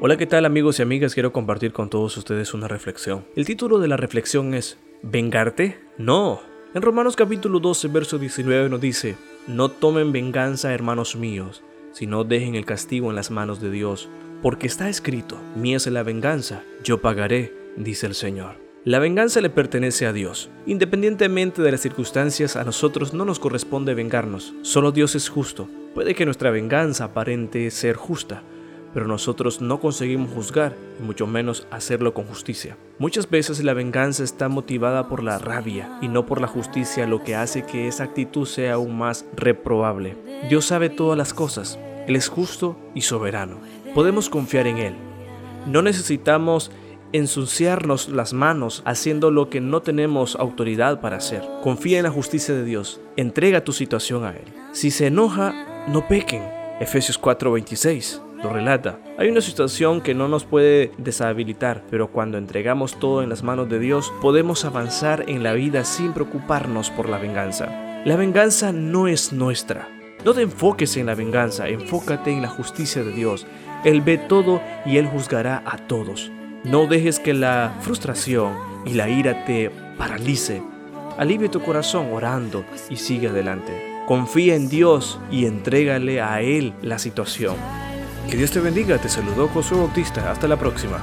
Hola, ¿qué tal amigos y amigas? Quiero compartir con todos ustedes una reflexión. El título de la reflexión es ¿Vengarte? No. En Romanos capítulo 12, verso 19 nos dice, No tomen venganza, hermanos míos, sino dejen el castigo en las manos de Dios, porque está escrito, mía es la venganza, yo pagaré, dice el Señor. La venganza le pertenece a Dios. Independientemente de las circunstancias, a nosotros no nos corresponde vengarnos. Solo Dios es justo. Puede que nuestra venganza aparente ser justa, pero nosotros no conseguimos juzgar y mucho menos hacerlo con justicia. Muchas veces la venganza está motivada por la rabia y no por la justicia, lo que hace que esa actitud sea aún más reprobable. Dios sabe todas las cosas, Él es justo y soberano. Podemos confiar en Él. No necesitamos ensuciarnos las manos haciendo lo que no tenemos autoridad para hacer. Confía en la justicia de Dios. Entrega tu situación a Él. Si se enoja, no pequen. Efesios 4:26 lo relata. Hay una situación que no nos puede deshabilitar, pero cuando entregamos todo en las manos de Dios, podemos avanzar en la vida sin preocuparnos por la venganza. La venganza no es nuestra. No te enfoques en la venganza, enfócate en la justicia de Dios. Él ve todo y Él juzgará a todos. No dejes que la frustración y la ira te paralice. Alivia tu corazón orando y sigue adelante. Confía en Dios y entrégale a Él la situación. Que Dios te bendiga, te saludó Josué Bautista, hasta la próxima.